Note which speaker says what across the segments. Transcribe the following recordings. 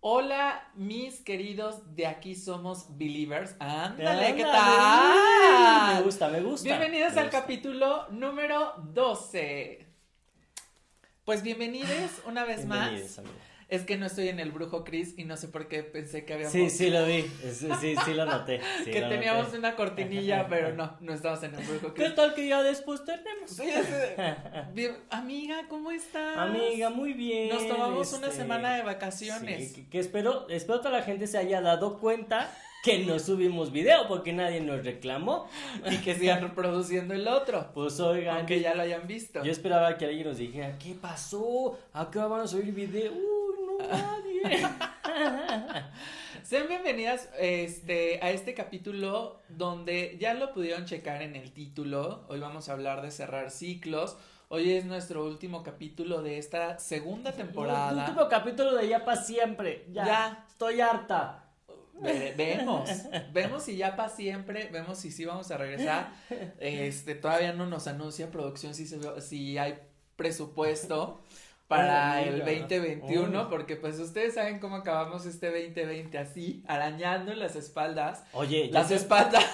Speaker 1: Hola, mis queridos, de aquí somos Believers. Ándale, ¿qué tal?
Speaker 2: Me gusta, me gusta.
Speaker 1: Bienvenidos
Speaker 2: Me
Speaker 1: al
Speaker 2: gusta.
Speaker 1: capítulo número 12. Pues bienvenidos una vez
Speaker 2: Bienvenidos,
Speaker 1: más.
Speaker 2: amigo.
Speaker 1: Es que no estoy en el brujo Chris y no sé por qué pensé que habíamos
Speaker 2: Sí, sí lo vi. Sí, sí, sí lo noté. sí
Speaker 1: que
Speaker 2: lo
Speaker 1: teníamos
Speaker 2: noté.
Speaker 1: una cortinilla, pero no, no estamos en el brujo
Speaker 2: ¿Qué
Speaker 1: Chris.
Speaker 2: tal que ya después tenemos?
Speaker 1: Sí, Amiga, ¿cómo estás?
Speaker 2: Amiga, muy bien.
Speaker 1: Nos tomamos una
Speaker 2: este,
Speaker 1: semana de vacaciones.
Speaker 2: sí, que, que espero, espero toda la gente se haya dado cuenta que no subimos video porque nadie nos reclamó.
Speaker 1: Y que sigan reproduciendo el otro.
Speaker 2: Pues oigan,
Speaker 1: Aunque ya lo hayan visto.
Speaker 2: yo esperaba que alguien nos dijera, ¿qué pasó? ¿A qué van a subir video? No, nadie.
Speaker 1: Sean bienvenidas este, a este capítulo donde ya lo pudieron checar en el título. Hoy vamos a hablar de cerrar ciclos. Hoy es nuestro último capítulo de esta segunda temporada.
Speaker 2: Último capítulo de Ya para siempre. Ya,
Speaker 1: Ya.
Speaker 2: Estoy harta.
Speaker 1: Ve- vemos, vemos si ya para siempre, vemos si sí vamos a regresar. Este, todavía no nos anuncia producción si, se- si hay presupuesto para
Speaker 2: Ay,
Speaker 1: el
Speaker 2: amiga.
Speaker 1: 2021,
Speaker 2: Uy.
Speaker 1: porque pues ustedes saben cómo acabamos este 2020 así, arañando las espaldas.
Speaker 2: Oye, ya
Speaker 1: Las espaldas.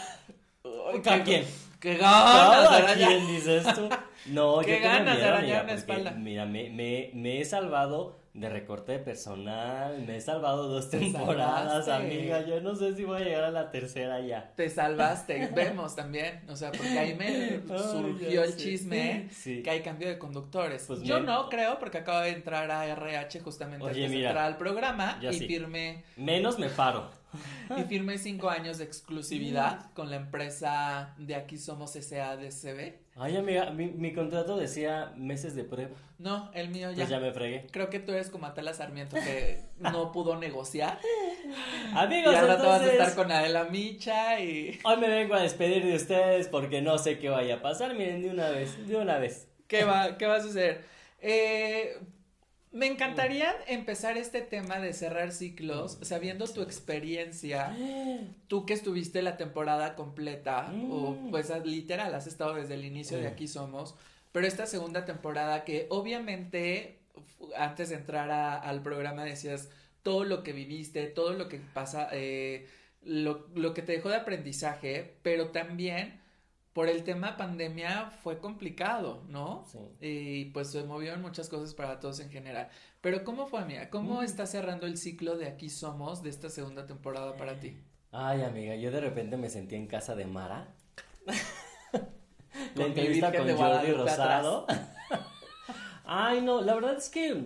Speaker 2: ¿A quién?
Speaker 1: ¡Qué ganas de
Speaker 2: ¿A
Speaker 1: arañar!
Speaker 2: quién dices tú? No,
Speaker 1: Qué
Speaker 2: yo
Speaker 1: ganas de arañar una espalda.
Speaker 2: Mira, me, me, me he salvado de recorte de personal, me he salvado dos
Speaker 1: Te
Speaker 2: temporadas,
Speaker 1: salvaste.
Speaker 2: amiga. Yo no sé si voy a llegar a la tercera ya.
Speaker 1: Te salvaste, vemos también, o sea, porque ahí me surgió el chisme
Speaker 2: Sí.
Speaker 1: que hay cambio de conductores.
Speaker 2: Pues
Speaker 1: Yo
Speaker 2: me-
Speaker 1: no creo, porque acabo de entrar a RH justamente
Speaker 2: Oye,
Speaker 1: antes de entrar al programa y
Speaker 2: sí.
Speaker 1: firmé,
Speaker 2: Menos me paro.
Speaker 1: y firmé cinco años de exclusividad con la empresa de aquí somos SADCB.
Speaker 2: Ay, amiga, mi, mi contrato decía meses de prueba.
Speaker 1: No, el mío ya.
Speaker 2: Pues ya me fregué.
Speaker 1: Creo que tú eres como Atala Sarmiento que no pudo negociar.
Speaker 2: Amigos,
Speaker 1: y ahora te vas a
Speaker 2: entonces,
Speaker 1: estar con Adela Micha y...
Speaker 2: hoy me vengo a despedir de ustedes porque no sé qué vaya a pasar. Miren, de una vez, de una vez.
Speaker 1: ¿Qué va, qué va a suceder? Eh, me encantaría empezar este tema de cerrar ciclos sabiendo tu experiencia, tú que estuviste la temporada completa, o pues literal, has estado desde el inicio de. Aquí Somos, pero esta segunda temporada que obviamente antes de entrar a- al programa decías todo lo que viviste, todo lo que pasa, eh, lo, lo que te dejó de aprendizaje, pero también por el tema pandemia fue complicado, ¿no?
Speaker 2: Sí.
Speaker 1: Y pues se movieron muchas cosas para todos en general. Pero ¿cómo fue, amiga? ¿Cómo
Speaker 2: Mm.
Speaker 1: está cerrando el ciclo de Aquí Somos de esta segunda temporada para ti?
Speaker 2: Ay, amiga, yo de repente me sentí en casa de Mara. La entrevista con Jordi Rosado. Ay, no, la verdad es que.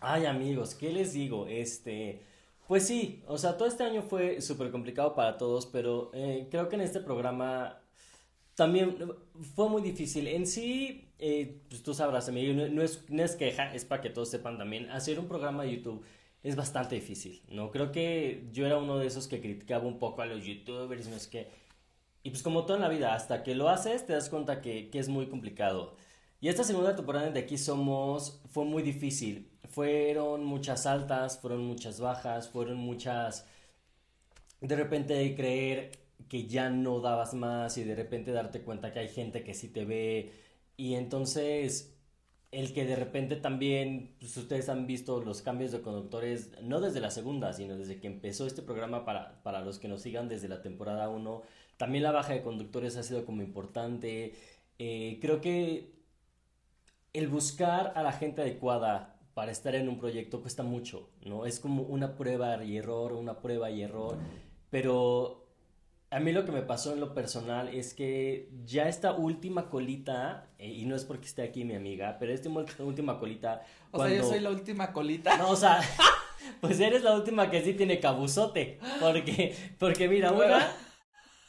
Speaker 2: Ay, amigos, ¿qué les digo? Este. Pues sí, o sea, todo este año fue súper complicado para todos, pero eh, creo que en este programa también fue muy difícil. En sí, eh, pues tú sabrás, amigo, no, es, no es queja, es para que todos sepan también. Hacer un programa de YouTube es bastante difícil, ¿no? Creo que yo era uno de esos que criticaba un poco a los youtubers, no es que... Y pues como todo en la vida, hasta que lo haces te das cuenta que, que es muy complicado. Y esta segunda temporada de Aquí Somos fue muy difícil. Fueron muchas altas, fueron muchas bajas, fueron muchas... De repente creer que ya no dabas más y de repente darte cuenta que hay gente que sí te ve. Y entonces el que de repente también, pues ustedes han visto los cambios de conductores, no desde la segunda, sino desde que empezó este programa para, para los que nos sigan desde la temporada 1. También la baja de conductores ha sido como importante. Eh, creo que el buscar a la gente adecuada para estar en un proyecto cuesta mucho, ¿no? Es como una prueba y error, una prueba y error, pero a mí lo que me pasó en lo personal es que ya esta última colita, eh, y no es porque esté aquí mi amiga, pero esta última colita...
Speaker 1: O sea, yo soy la última colita.
Speaker 2: no, o sea, pues eres la última que sí tiene cabuzote. Porque, porque mira, una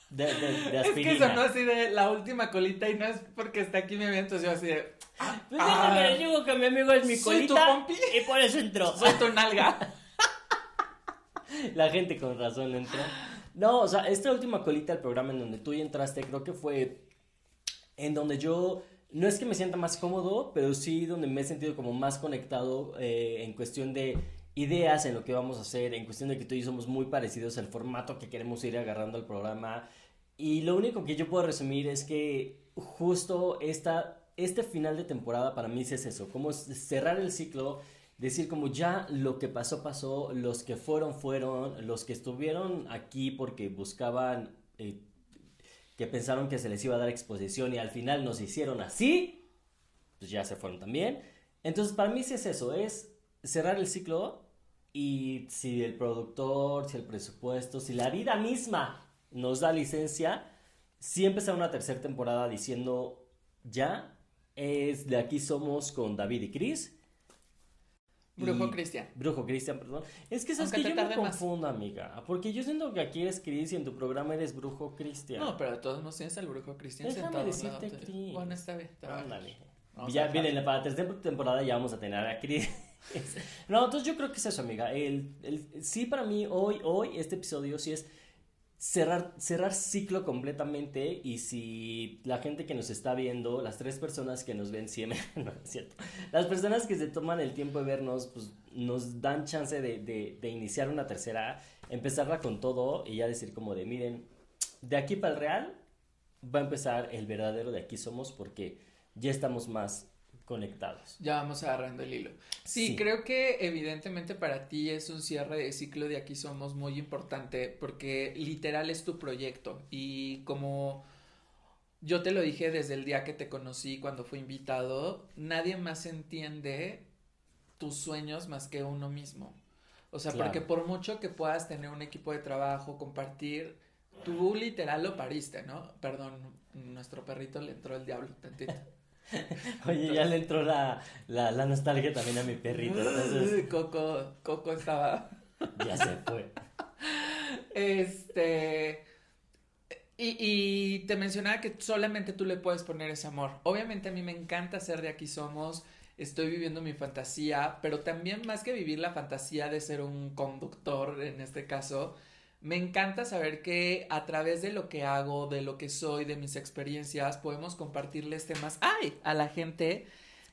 Speaker 2: de, de, de
Speaker 1: es que
Speaker 2: aspirina.
Speaker 1: sonó así de la última colita y no es porque está aquí mi amigo, entonces yo así de,
Speaker 2: Pues
Speaker 1: Ah.
Speaker 2: digo que mi amigo es mi
Speaker 1: Soy tu
Speaker 2: colita
Speaker 1: pompi.
Speaker 2: y por eso entró.
Speaker 1: soy tu nalga.
Speaker 2: La gente con razón entró. No, o sea, esta última colita del programa en donde tú entraste, creo que fue en donde yo no es que me sienta más cómodo, pero sí donde me he sentido como más conectado eh, en cuestión de ideas en lo que vamos a hacer, en cuestión de que tú y yo somos muy parecidos, el formato que queremos ir agarrando al programa. Y lo único que yo puedo resumir es que justo esta, este final de temporada para mí es eso, como cerrar el ciclo, decir como ya lo que pasó pasó, los que fueron fueron, los que estuvieron aquí porque buscaban, eh, que pensaron que se les iba a dar exposición y al final nos hicieron así, pues ya se fueron también. Entonces para mí sí es eso, es cerrar el ciclo y si el productor, si el presupuesto, si la vida misma nos da licencia, sí empezar una tercera temporada diciendo, ya, es de aquí somos con David y Chris.
Speaker 1: Brujo Cristian.
Speaker 2: Brujo Cristian, perdón. Es que sabes que yo me confundo, amiga. Porque yo siento que aquí eres Chris y en tu programa eres Brujo Cristian.
Speaker 1: No, pero de todos modos tienes al Brujo Cristian
Speaker 2: sentado. decirte Chris.
Speaker 1: Bueno, está bien.
Speaker 2: Ándale. Ya viene para la tercera temporada ya vamos a tener a Chris. no, entonces yo creo que es eso, amiga. El, el, sí, para mí, hoy, hoy, este episodio sí es cerrar, cerrar ciclo completamente y si la gente que nos está viendo, las tres personas que nos ven siempre, no es cierto, las personas que se toman el tiempo de vernos, pues nos dan chance de, de, de iniciar una tercera, empezarla con todo y ya decir como de, miren, de aquí para el real va a empezar el verdadero de aquí somos porque ya estamos más conectados.
Speaker 1: Ya vamos agarrando el hilo. Sí, creo que evidentemente para ti es un cierre de ciclo de aquí somos muy importante porque literal es tu proyecto y como yo te lo dije desde el día que te conocí cuando fui invitado, nadie más entiende tus sueños más que uno mismo. O sea, porque por mucho que puedas tener un equipo de trabajo, compartir, tú literal lo pariste, ¿no? Perdón, nuestro perrito le entró el diablo tantito.
Speaker 2: Oye, ya le entró la, la, la, nostalgia también a mi perrito.
Speaker 1: Coco, Coco estaba.
Speaker 2: ya se fue.
Speaker 1: Este. Y, y, te mencionaba que solamente tú le puedes poner ese amor. Obviamente a mí me encanta ser de aquí somos, estoy viviendo mi fantasía, pero también más que vivir la fantasía de ser un conductor en este caso, me encanta saber que a través de lo que hago, de lo que soy, de mis experiencias, podemos compartirles temas ¡ay! a la gente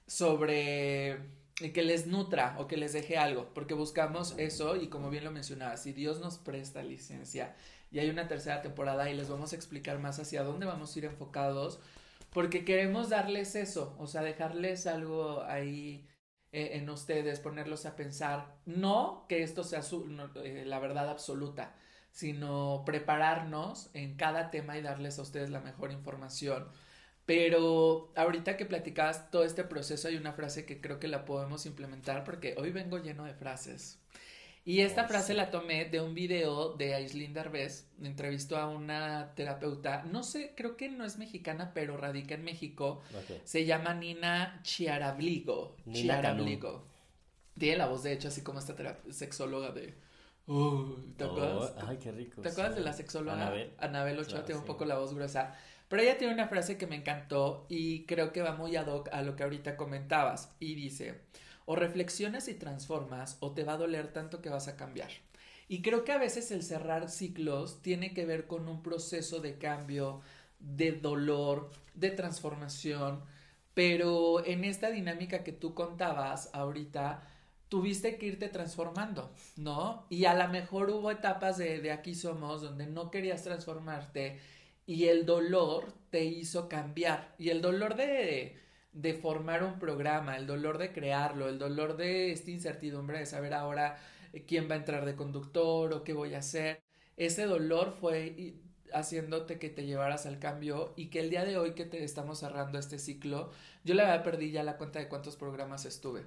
Speaker 1: sobre que les nutra o que les deje algo, porque buscamos eso y como bien lo mencionaba, si Dios nos presta licencia y hay una tercera temporada y les vamos a explicar más hacia dónde vamos a ir enfocados, porque queremos darles eso, o sea, dejarles algo ahí eh, en ustedes, ponerlos a pensar, no que esto sea su, eh, la verdad absoluta, sino prepararnos en cada tema y darles a ustedes la mejor información. Pero ahorita que platicabas todo este proceso hay una frase que creo que la podemos implementar porque hoy vengo lleno de frases. Y esta oh, frase la tomé de un video de Aislinn Derbez, entrevistó a una terapeuta, no sé, creo que no es mexicana, pero radica en México. Se llama Nina Chiarabligo. Nina Chiarabligo. Tiene la voz, de hecho, así como esta sexóloga de ¿te acuerdas?
Speaker 2: Oh, ay, qué rico.
Speaker 1: ¿Te acuerdas de la sexóloga? Anabel. Anabel Ochoa tiene un poco la voz gruesa. Pero ella tiene una frase que me encantó y creo que va muy ad hoc a lo que ahorita comentabas. Y dice, o reflexionas y transformas o te va a doler tanto que vas a cambiar. Y creo que a veces el cerrar ciclos tiene que ver con un proceso de cambio, de dolor, de transformación. Pero en esta dinámica que tú contabas ahorita, tuviste que irte transformando, ¿no? Y a lo mejor hubo etapas de, de aquí somos donde no querías transformarte y el dolor te hizo cambiar. Y el dolor de, de formar un programa, el dolor de crearlo, el dolor de esta incertidumbre de saber ahora eh, quién va a entrar de conductor o qué voy a hacer, ese dolor fue haciéndote que te llevaras al cambio y que el día de hoy que te estamos cerrando este ciclo, yo la verdad perdí ya la cuenta de cuántos programas estuve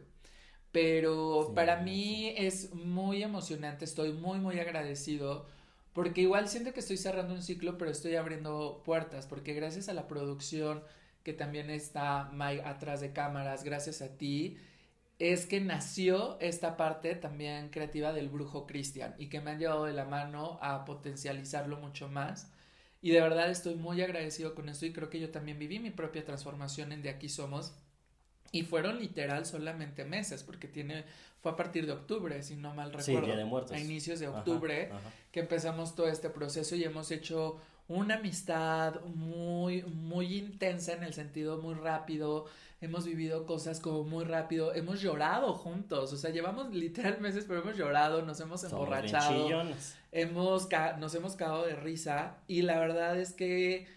Speaker 1: pero para mí es muy emocionante, estoy muy, muy agradecido. Porque igual siento que estoy cerrando un ciclo, pero estoy abriendo puertas. Porque gracias a la producción, que también está Mike atrás de cámaras, gracias a ti, es que nació esta parte también creativa del brujo Cristian y que me han llevado de la mano a potencializarlo mucho más. Y de verdad estoy muy agradecido con esto y creo que yo también viví mi propia transformación en De Aquí Somos Y fueron literal solamente meses, porque tiene, fue a partir de octubre, si no mal recuerdo.
Speaker 2: de Muertos.
Speaker 1: A inicios de octubre, que empezamos todo este proceso y hemos hecho una amistad muy, muy intensa en el sentido muy rápido. Hemos vivido cosas como muy rápido. Hemos llorado juntos. O sea, llevamos literal meses, pero hemos llorado, nos hemos emborrachado. Hemos, nos hemos cagado de risa. Y la verdad es que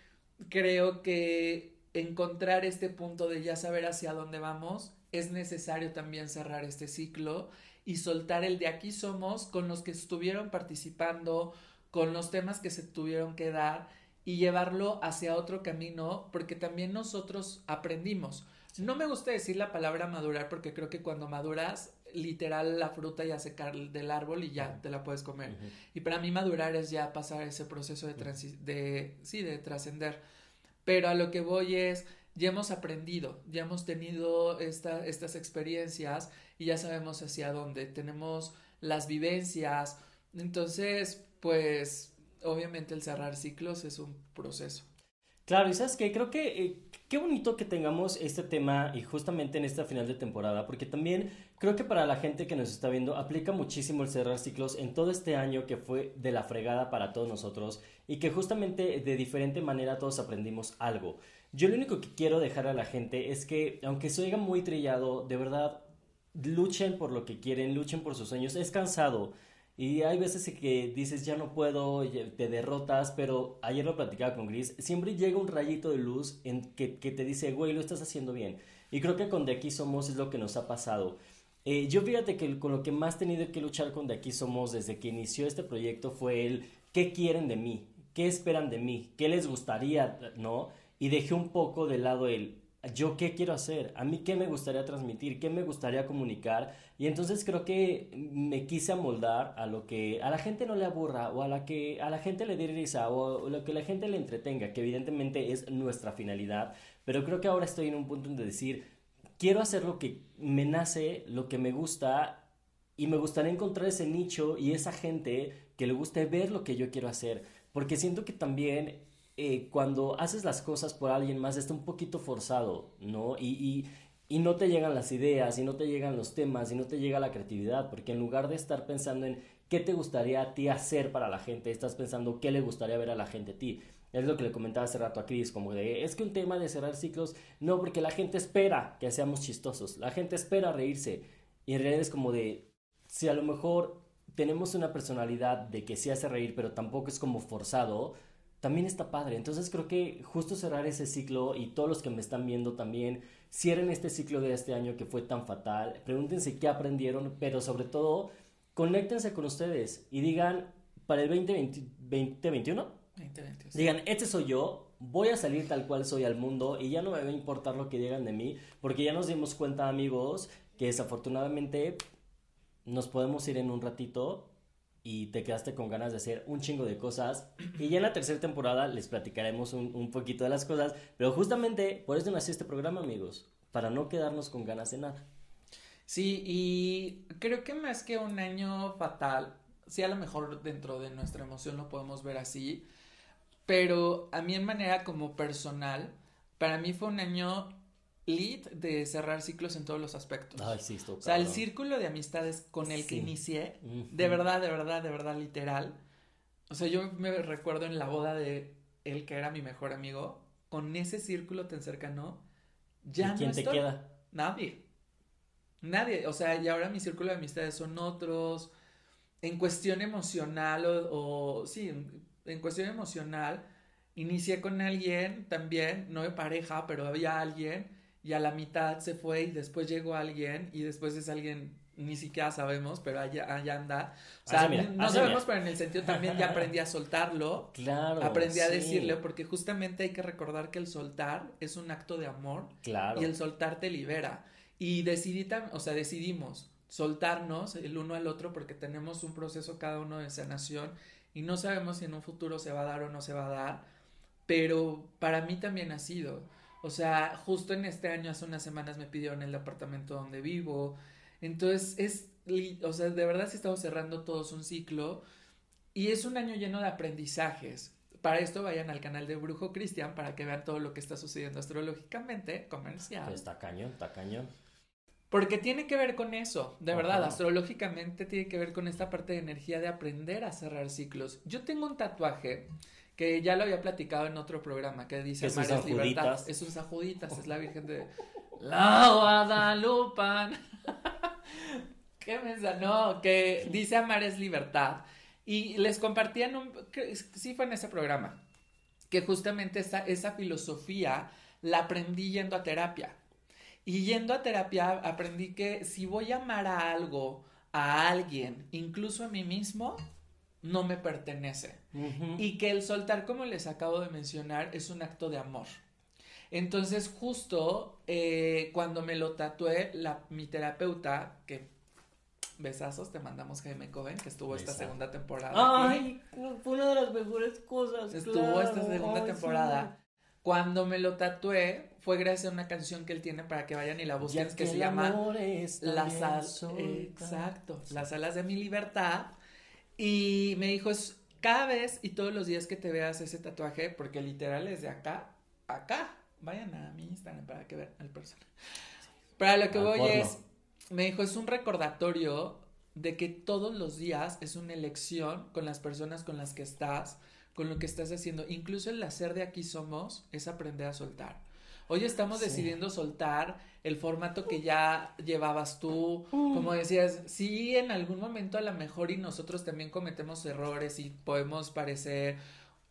Speaker 1: creo que encontrar este punto de ya saber hacia dónde vamos, es necesario también cerrar este ciclo y soltar el de aquí somos con los que estuvieron participando, con los temas que se tuvieron que dar y llevarlo hacia otro camino porque también nosotros aprendimos. No me gusta decir la palabra madurar porque creo que cuando maduras, literal la fruta ya se cae del árbol y ya te la puedes comer. Y para mí madurar es ya pasar ese proceso de, de sí, de trascender pero a lo que voy es, ya hemos aprendido, ya hemos tenido esta, estas experiencias y ya sabemos hacia dónde, tenemos las vivencias, entonces, pues, obviamente el cerrar ciclos es un proceso.
Speaker 2: Claro, y sabes que creo que eh, qué bonito que tengamos este tema y justamente en esta final de temporada, porque también creo que para la gente que nos está viendo aplica muchísimo el cerrar ciclos en todo este año que fue de la fregada para todos nosotros y que justamente de diferente manera todos aprendimos algo. Yo lo único que quiero dejar a la gente es que, aunque se oiga muy trillado, de verdad, luchen por lo que quieren, luchen por sus sueños. Es cansado y hay veces que dices, ya no puedo, te derrotas, pero ayer lo platicaba con Gris, siempre llega un rayito de luz en que, te dice, güey, lo estás haciendo bien. Y creo que con De Aquí Somos es lo que nos ha pasado. Eh, yo fíjate que con lo que más he tenido que luchar con De Aquí Somos desde que inició este proyecto fue el, ¿qué quieren de mí? ¿Qué esperan de mí? ¿Qué les gustaría? ¿No? Y dejé un poco de lado el, yo qué quiero hacer, a mí qué me gustaría transmitir, qué me gustaría comunicar y entonces creo que me quise amoldar a lo que a la gente no le aburra o a la que a la gente le dé risa o lo que la gente le entretenga, que evidentemente es nuestra finalidad, pero creo que ahora estoy en un punto de decir, quiero hacer lo que me nace, lo que me gusta y me gustaría encontrar ese nicho y esa gente que le guste ver lo que yo quiero hacer, porque siento que también eh, cuando haces las cosas por alguien más está un poquito forzado, ¿no? Y, y, no te llegan las ideas, y no te llegan los temas, y no te llega la creatividad, porque en lugar de estar pensando en qué te gustaría a ti hacer para la gente, estás pensando qué le gustaría ver a la gente a ti. Es lo que le comentaba hace rato a Chris, como de, es que un tema de cerrar ciclos, no, porque la gente espera que seamos chistosos, la gente espera reírse. Y en realidad es como de, si a lo mejor tenemos una personalidad de que se hace reír, pero tampoco es como forzado, también está padre. Entonces creo que justo cerrar ese ciclo y todos los que me están viendo también cierren este ciclo de este año que fue tan fatal. Pregúntense qué aprendieron, pero sobre todo conéctense con ustedes y digan para el 2020, 2021, 2020, digan, este soy yo, voy a salir tal cual soy al mundo y ya no me va a importar lo que digan de mí, porque ya nos dimos cuenta amigos que desafortunadamente nos podemos ir en un ratito y te quedaste con ganas de hacer un chingo de cosas. Y ya en la tercera temporada les platicaremos un, un, poquito de las cosas. Pero justamente por eso nació este programa, amigos. Para no quedarnos con ganas de nada.
Speaker 1: Sí, y creo que más que un año fatal, sí a lo mejor dentro de nuestra emoción lo podemos ver así. Pero a mí en manera como personal, para mí fue un año lead de cerrar ciclos en todos los aspectos.
Speaker 2: Ay, sí,
Speaker 1: O sea, el círculo de amistades con el que inicié, de verdad, de verdad, de verdad, literal. O sea, yo me recuerdo en la boda de él que era mi mejor amigo, con ese círculo tan cercano, ya
Speaker 2: ¿Y quién te queda?
Speaker 1: Nadie. Nadie. O sea, y ahora mi círculo de amistades son otros. En cuestión emocional o, o sí, en cuestión emocional, inicié con alguien también, no de pareja, pero había alguien y a la mitad se fue y después llegó alguien y después es alguien ni siquiera sabemos, pero allá, allá anda. O sea, no sabemos, pero en el sentido también ya aprendí a soltarlo.
Speaker 2: Claro.
Speaker 1: Aprendí a decirle, porque justamente hay que recordar que el soltar es un acto de amor.
Speaker 2: Claro.
Speaker 1: Y el soltar te libera. Y decidí, o sea, decidimos soltarnos el uno al otro porque tenemos un proceso cada uno de sanación y no sabemos si en un futuro se va a dar o no se va a dar, pero para mí también ha sido. O sea, justo en este año, hace unas semanas me pidieron el departamento donde vivo. Entonces, es, o sea, de verdad sí estamos cerrando todos un ciclo y es un año lleno de aprendizajes. para esto vayan al canal de Brujo Cristian para que vean todo lo que está sucediendo astrológicamente, comercial.
Speaker 2: Está cañón, está cañón.
Speaker 1: Porque tiene que ver con eso, de verdad, astrológicamente tiene que ver con esta parte de energía de aprender a cerrar ciclos. Yo tengo un tatuaje que ya lo había platicado en otro programa que dice
Speaker 2: Es
Speaker 1: Mares Libertad. Es un Sajuditas, es la Virgen de la Guadalupan. ¿Qué mensa? No, que dice amar es libertad. Y les compartían un, que sí fue en ese programa, que justamente esa, esa filosofía la aprendí yendo a terapia. Y yendo a terapia aprendí que si voy a amar a algo, a alguien, incluso a mí mismo, no me pertenece. Y que el soltar, como les acabo de mencionar, es un acto de amor. Entonces, justo eh, cuando me lo tatué, la, mi terapeuta, que besazos, te mandamos Jaime Coven, que estuvo esta segunda temporada. aquí.
Speaker 2: Ay, fue una de las mejores cosas.
Speaker 1: Estuvo esta segunda
Speaker 2: Ay,
Speaker 1: temporada. Cuando me lo tatué, fue gracias a una canción que él tiene para que vayan y la busquen,
Speaker 2: Ya
Speaker 1: que se llama Las alas. Exacto, las alas de mi libertad. Y me dijo, es cada vez y todos los días que te veas ese tatuaje, porque literal es de acá, a acá. Vayan a mi Instagram para que vean el personaje. Para lo que
Speaker 2: Al
Speaker 1: voy
Speaker 2: porno.
Speaker 1: es, me dijo, es un recordatorio de que todos los días es una elección con las personas con las que estás, con lo que estás haciendo. Incluso el hacer de aquí somos es aprender a soltar. Hoy estamos
Speaker 2: Sí.
Speaker 1: decidiendo soltar el formato que ya llevabas tú.
Speaker 2: Mm.
Speaker 1: Como decías, sí, en algún momento a lo mejor y nosotros también cometemos errores y podemos parecer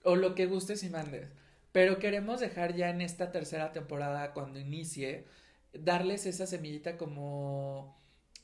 Speaker 1: o lo que gustes y mandes. Pero queremos dejar ya en esta tercera temporada, cuando inicie, darles esa semillita como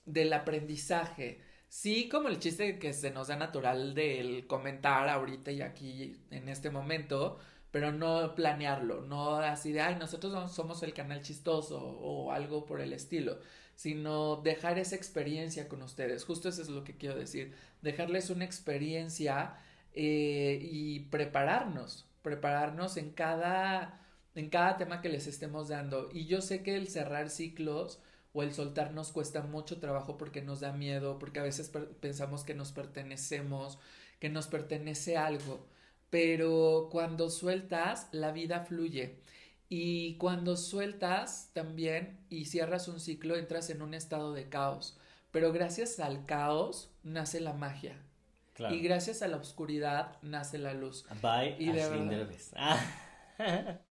Speaker 1: del aprendizaje. Sí, como el chiste que se nos da natural del comentar ahorita y aquí en este momento, pero no planearlo, no así de, ay, nosotros no somos el canal chistoso o algo por el estilo, sino dejar esa experiencia con ustedes. Justo eso es lo que quiero decir, dejarles una experiencia eh, y prepararnos, prepararnos en cada, en cada tema que les estemos dando. Y yo sé que el cerrar ciclos o el soltar nos cuesta mucho trabajo porque nos da miedo, porque a veces pensamos que nos pertenecemos, que nos pertenece algo, pero cuando sueltas, la vida fluye. Y cuando sueltas también y cierras un ciclo, entras en un estado de caos. Pero gracias al caos nace la magia.
Speaker 2: Claro.
Speaker 1: Y gracias a la oscuridad nace la luz.
Speaker 2: Bye,
Speaker 1: Y de verdad.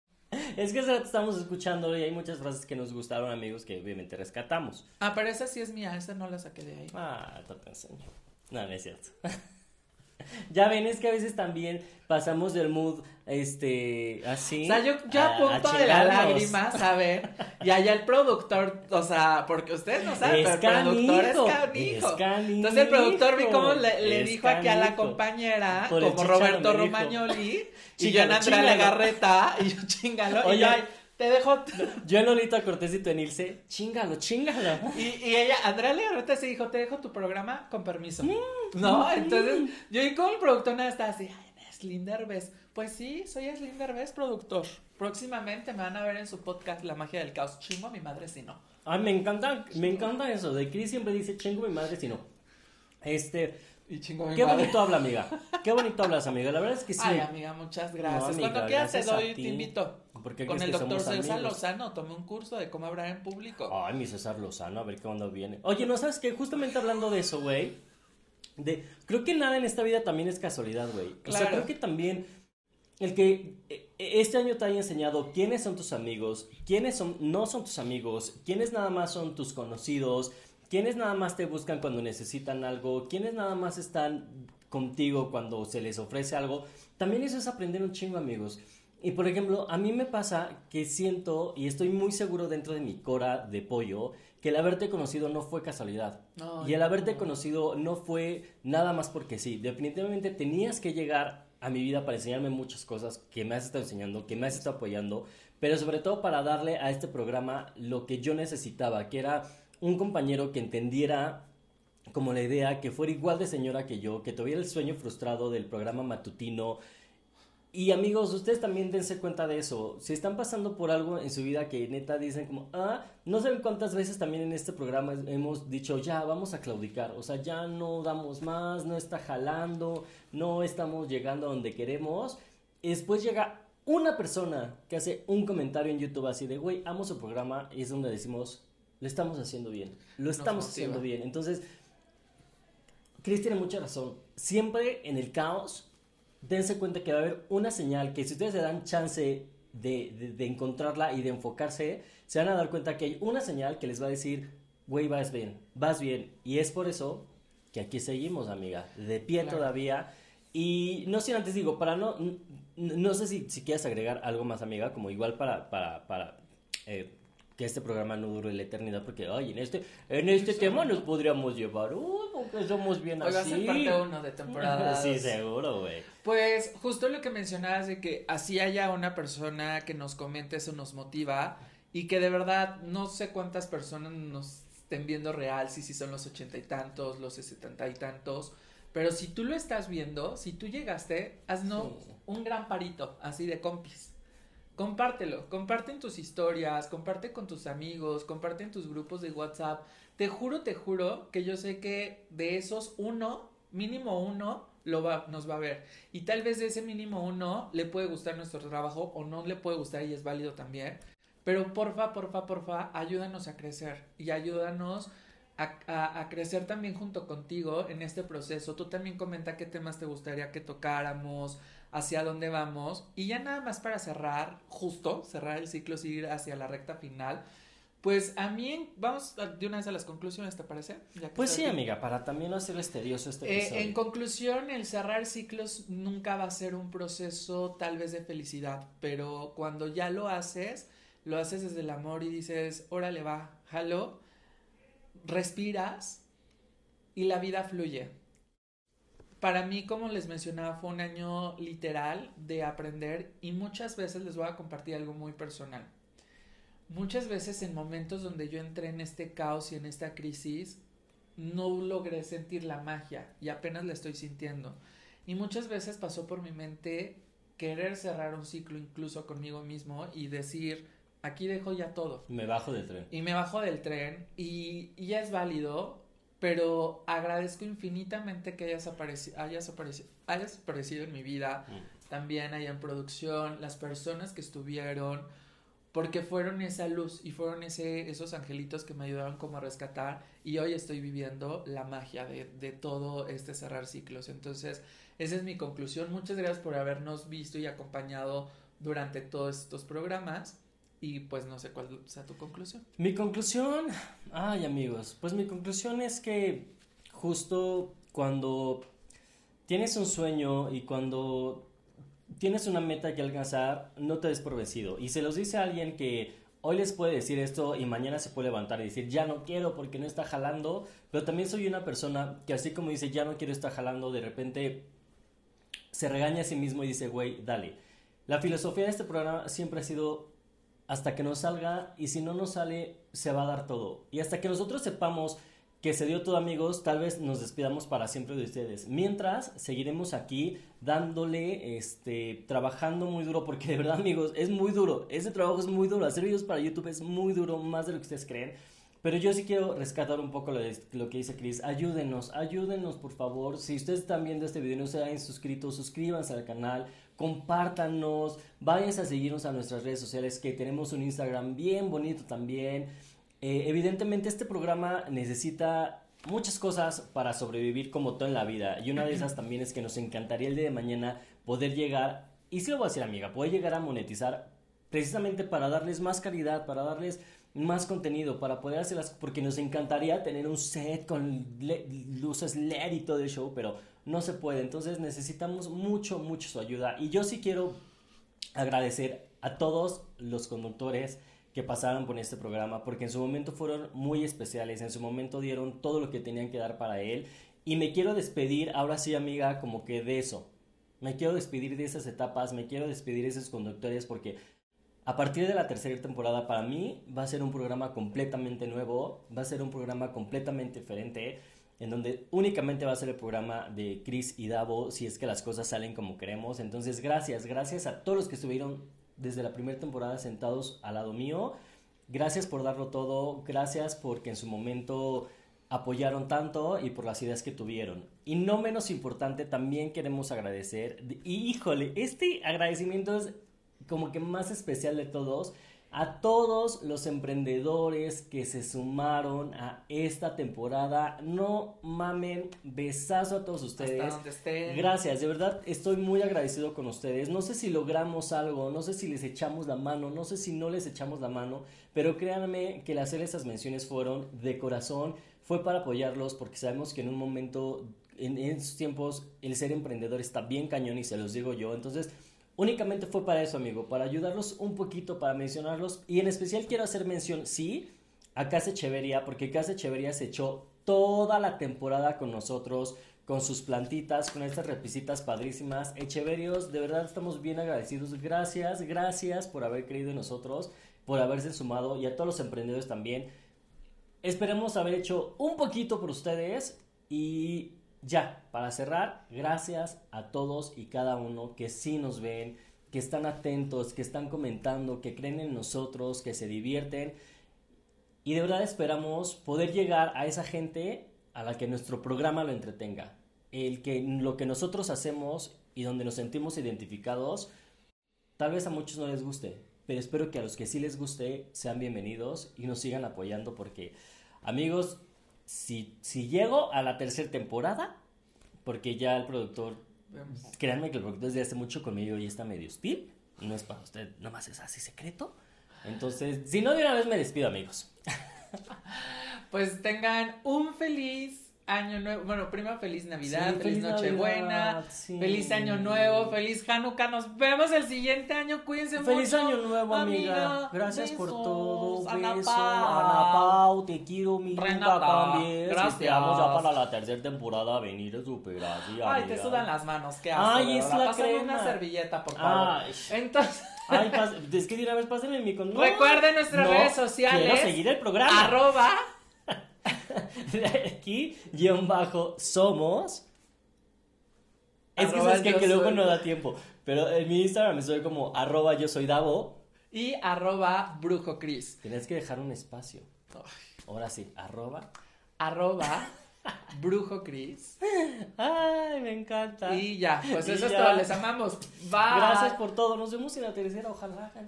Speaker 2: Es que hace rato estamos escuchando y hay muchas frases que nos gustaron, amigos, que obviamente rescatamos.
Speaker 1: Ah, pero esa sí es mía, esa no la saqué de ahí.
Speaker 2: Ah, te enseño. No, no es cierto. Ya ven, es que a veces también pasamos del mood, este, así.
Speaker 1: O sea, yo, yo
Speaker 2: a-
Speaker 1: punto
Speaker 2: a
Speaker 1: de la lágrima, ¿saben? Y allá el productor, o sea, porque ustedes no saben,
Speaker 2: Es
Speaker 1: pero el productor es
Speaker 2: canijo,
Speaker 1: canijo.
Speaker 2: es canijo,
Speaker 1: Entonces el productor vi cómo le, dijo aquí a la
Speaker 2: canijo.
Speaker 1: compañera,
Speaker 2: Por
Speaker 1: como Roberto. Romagnoli, y yo en Andrea. Legarreta, y yo chingalo, y yo, "Ay, te dejo...
Speaker 2: Yo en Lolita Cortés y tú en Ilse, chingalo, chingalo.
Speaker 1: Y, y ella, Andrea Legarreta se dijo, te dejo tu programa con permiso.
Speaker 2: Mm,
Speaker 1: ¿No? Entonces, yo y como el productor nada estaba así, ay, es Derbez. Pues sí, soy Eslin Derbez, productor. Próximamente me van a ver en su podcast La magia del caos. Chingo a mi madre si no.
Speaker 2: Ay, me encanta, me encanta eso. De Chris siempre dice, chingo mi madre si no. Este,
Speaker 1: Y chingo a mi
Speaker 2: qué
Speaker 1: madre.
Speaker 2: bonito habla, amiga. Qué bonito hablas, amiga. La verdad es que sí.
Speaker 1: Ay, amiga, muchas gracias.
Speaker 2: No, amiga,
Speaker 1: Cuando quieras te doy, te invito.
Speaker 2: Porque
Speaker 1: Con el
Speaker 2: que
Speaker 1: doctor
Speaker 2: somos
Speaker 1: César
Speaker 2: amigos?
Speaker 1: Lozano tomé un curso de cómo hablar en público.
Speaker 2: Ay, mi César Lozano, a ver cuándo viene. Oye, ¿no sabes qué? Justamente hablando de eso, güey. De, creo que nada en esta vida también es casualidad, güey. O sea,
Speaker 1: Claro.
Speaker 2: creo que también el que eh, este año te haya enseñado quiénes son tus amigos, quiénes son, no son tus amigos, quiénes nada más son tus conocidos, quiénes nada más te buscan cuando necesitan algo, quiénes nada más están contigo cuando se les ofrece algo. También eso es aprender un chingo, amigos. Y por ejemplo, a mí me pasa que siento y estoy muy seguro dentro de mi cora de pollo que el haberte conocido no fue casualidad.
Speaker 1: No,
Speaker 2: y el
Speaker 1: no.
Speaker 2: haberte conocido no fue nada más porque sí. Definitivamente tenías que llegar a mi vida para enseñarme muchas cosas que me has estado enseñando, que me has estado apoyando, pero sobre todo para darle a este programa lo que yo necesitaba, que era un compañero que entendiera como la idea, que fuera igual de señora que yo, que tuviera el sueño frustrado del programa matutino. Y amigos, ustedes también dense cuenta de eso. Si están pasando por algo en su vida que neta dicen como, ah, no saben cuántas veces también en este programa hemos dicho, ya, vamos a claudicar. O sea, ya no damos más, no está jalando, no estamos llegando a donde queremos. Y después llega una persona que hace un comentario en YouTube así de, güey, amo su programa. Y es donde decimos, lo estamos haciendo bien. Lo estamos haciendo bien. Entonces, Chris tiene mucha razón. Siempre en el caos, dense cuenta que va a haber una señal que si ustedes se dan chance de, de, encontrarla y de enfocarse, se van a dar cuenta que hay una señal que les va a decir, güey, vas bien, vas bien. Y es por eso que aquí seguimos, amiga, de pie todavía. Y no sé, antes digo, para no, no sé si, si quieres agregar algo más, amiga, como igual para, para, para eh, que este programa no dure la eternidad, porque, ay, en este, en este tema nos podríamos llevar, uh, porque somos bien así. Va a ser
Speaker 1: parte uno de temporada.
Speaker 2: sí, seguro, güey.
Speaker 1: Pues, justo lo que mencionabas de que así haya una persona que nos comente, eso nos motiva, y que de verdad, no sé cuántas personas nos estén viendo real, si, si son los ochenta y tantos, los setenta y tantos, pero si tú lo estás viendo, si tú llegaste, haznos un gran parito, así de compis. Compártelo, comparte en tus historias, comparte con tus amigos, comparte en tus grupos de WhatsApp. Te juro, te juro que yo sé que de esos uno, mínimo uno, lo va, nos va a ver. Y tal vez de ese mínimo uno le puede gustar nuestro trabajo o no le puede gustar y es válido también. Pero porfa, porfa, porfa, ayúdanos a crecer y ayúdanos a, crecer también junto contigo en este proceso. Tú también comenta qué temas te gustaría que tocáramos, hacia dónde vamos. Y ya nada más para cerrar, justo, cerrar el ciclo, seguir hacia la recta final. Pues a mí, vamos de una vez a las conclusiones, ¿te parece?
Speaker 2: pues sí, amiga, para también no hacerles tedioso este
Speaker 1: eh, episodio. en conclusión, el cerrar ciclos nunca va a ser un proceso tal vez de felicidad, pero cuando ya lo haces, lo haces desde el amor y dices, órale va, jalo, respiras y la vida fluye. Para mí, como les mencionaba, fue un año literal de aprender y muchas veces les voy a compartir algo muy personal. Muchas veces en momentos donde yo entré en este caos y en esta crisis, no logré sentir la magia y apenas la estoy sintiendo. Y muchas veces pasó por mi mente querer cerrar un ciclo incluso conmigo mismo y decir, aquí dejo ya todo.
Speaker 2: Me bajo del tren.
Speaker 1: Y me bajo del tren y, ya es válido, pero agradezco infinitamente que hayas, aparecido, hayas, aparecido, hayas aparecido en mi vida, mm. también allá en producción, las personas que estuvieron, porque fueron esa luz y fueron ese, esos angelitos que me ayudaron como a rescatar y hoy estoy viviendo la magia de, de todo este cerrar ciclos. Entonces, esa es mi conclusión. Muchas gracias por habernos visto y acompañado durante todos estos programas. Y pues no sé cuál sea tu conclusión.
Speaker 2: Mi conclusión, ay amigos, pues mi conclusión es que justo cuando tienes un sueño y cuando tienes una meta que alcanzar, no te des por vencido. Y se los dice a alguien que hoy les puede decir esto y mañana se puede levantar y decir, ya no quiero porque no está jalando. Pero también soy una persona que así como dice, ya no quiero estar jalando, de repente se regaña a sí mismo y dice, güey, dale. La filosofía de este programa siempre ha sido hasta que nos salga y si no nos sale se va a dar todo. Y hasta que nosotros sepamos que se dio todo amigos, tal vez nos despidamos para siempre de ustedes. Mientras, seguiremos aquí dándole, este, trabajando muy duro, porque de verdad amigos, es muy duro, ese trabajo es muy duro, hacer videos para YouTube es muy duro, más de lo que ustedes creen. Pero yo sí quiero rescatar un poco lo, lo que dice Chris. Ayúdenos, ayúdenos por favor. Si ustedes están viendo este video y no se han suscrito, suscríbanse al canal compártanos, váyanse a seguirnos a nuestras redes sociales que tenemos un Instagram bien bonito también. Eh, evidentemente este programa necesita muchas cosas para sobrevivir como todo en la vida y una de esas también es que nos encantaría el día de mañana poder llegar, y si lo voy a decir amiga, poder llegar a monetizar precisamente para darles más calidad, para darles más contenido, para poder hacerlas, porque nos encantaría tener un set con luces LED y todo el show, pero no se puede. Entonces necesitamos mucho, mucho su ayuda. Y yo sí quiero agradecer a todos los conductores que pasaron por este programa, porque en su momento fueron muy especiales, en su momento dieron todo lo que tenían que dar para él. Y me quiero despedir, ahora sí amiga, como que de eso. Me quiero despedir de esas etapas, me quiero despedir de esos conductores porque a partir de la tercera temporada para mí va a ser un programa completamente nuevo, va a ser un programa completamente diferente en donde únicamente va a ser el programa de Chris y Davo si es que las cosas salen como queremos. Entonces, gracias, gracias a todos los que estuvieron desde la primera temporada sentados al lado mío. Gracias por darlo todo, gracias porque en su momento apoyaron tanto y por las ideas que tuvieron. y no menos importante, también queremos agradecer, y híjole, este agradecimiento es como que más especial de todos, a todos los emprendedores que se sumaron a esta temporada. No mamen, besazo a todos ustedes.
Speaker 1: Hasta donde estén.
Speaker 2: Gracias, de verdad estoy muy agradecido con ustedes. No sé si logramos algo, no sé si les echamos la mano, no sé si no les echamos la mano, pero créanme que el hacer esas menciones fueron de corazón, fue para apoyarlos porque sabemos que en un momento, en, en estos tiempos, el ser emprendedor está bien cañón y se los digo yo. Entonces, Únicamente fue para eso, amigo, para ayudarlos un poquito, para mencionarlos. Y en especial quiero hacer mención, sí, a Casa Echevería, porque Casa Echevería se echó toda la temporada con nosotros, con sus plantitas, con estas repisitas padrísimas. Echeverios, de verdad estamos bien agradecidos. Gracias, gracias por haber creído en nosotros, por haberse sumado y a todos los emprendedores también. Esperemos haber hecho un poquito por ustedes y ya, para cerrar, gracias a todos y cada uno que sí nos ven, que están atentos, que están comentando, que creen en nosotros, que se divierten. Y de verdad esperamos poder llegar a esa gente a la que nuestro programa lo entretenga. El que lo que nosotros hacemos y donde nos sentimos identificados, tal vez a muchos no les guste, pero espero que a los que sí les guste sean bienvenidos y nos sigan apoyando porque, amigos, si, si llego a la tercera temporada, porque ya el productor, créanme que el productor desde hace mucho conmigo y está medio hostil, no es para usted, nomás es así secreto. Entonces, si no de una vez me despido, amigos.
Speaker 1: Pues tengan un feliz año nuevo. Bueno, primero feliz Navidad, feliz, Nochebuena, feliz año nuevo, feliz Hanukkah. Nos vemos el siguiente año. Cuídense mucho.
Speaker 2: Feliz año nuevo, amiga. Gracias por todo. Ana Beso. Ana Pau, te quiero, mi
Speaker 1: Renata,
Speaker 2: también.
Speaker 1: gracias.
Speaker 2: Esperamos ya para la tercera temporada venir a superar. sí,
Speaker 1: Ay,
Speaker 2: amiga.
Speaker 1: te sudan las manos. Qué asco.
Speaker 2: Ay, es la
Speaker 1: Pásame
Speaker 2: crema.
Speaker 1: una servilleta, por favor.
Speaker 2: Ay.
Speaker 1: Entonces,
Speaker 2: Ay, pas- es que de una vez pásenme mi con... No,
Speaker 1: Recuerden nuestras
Speaker 2: no,
Speaker 1: redes sociales.
Speaker 2: Quiero seguir el programa.
Speaker 1: arroba.
Speaker 2: Aquí, guion bajo, somos. Es que sabes que, que luego
Speaker 1: soy-
Speaker 2: no da tiempo. Pero en mi Instagram estoy como arroba yo soy Davo.
Speaker 1: Y arroba brujo Cris.
Speaker 2: Tienes que dejar un espacio. Ahora sí, arroba.
Speaker 1: Arroba brujo Cris.
Speaker 2: Ay, me encanta.
Speaker 1: Y ya, pues
Speaker 2: Y
Speaker 1: eso es todo. Les amamos. Bye.
Speaker 2: Gracias por todo. Nos vemos en la tercera. Ojalá.
Speaker 1: Ah,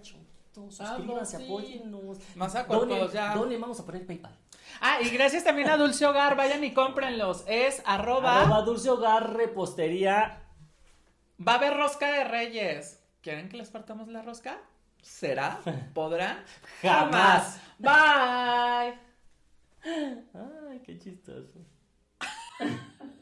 Speaker 2: Suscríbanse,
Speaker 1: sí.
Speaker 2: apóyennos.
Speaker 1: Más acuerdos
Speaker 2: Donen,
Speaker 1: ya.
Speaker 2: donen, vamos a poner PayPal.
Speaker 1: Ah, y gracias también a Dulce Hogar. Vayan y cómprenlos. Es arroba.
Speaker 2: Arroba Dulce Hogar Repostería.
Speaker 1: Va a haber rosca de reyes. ¿Quieren que les partamos la rosca? ¿Será? ¿Podrán?
Speaker 2: Jamás.
Speaker 1: Bye.
Speaker 2: Ay, qué chistoso.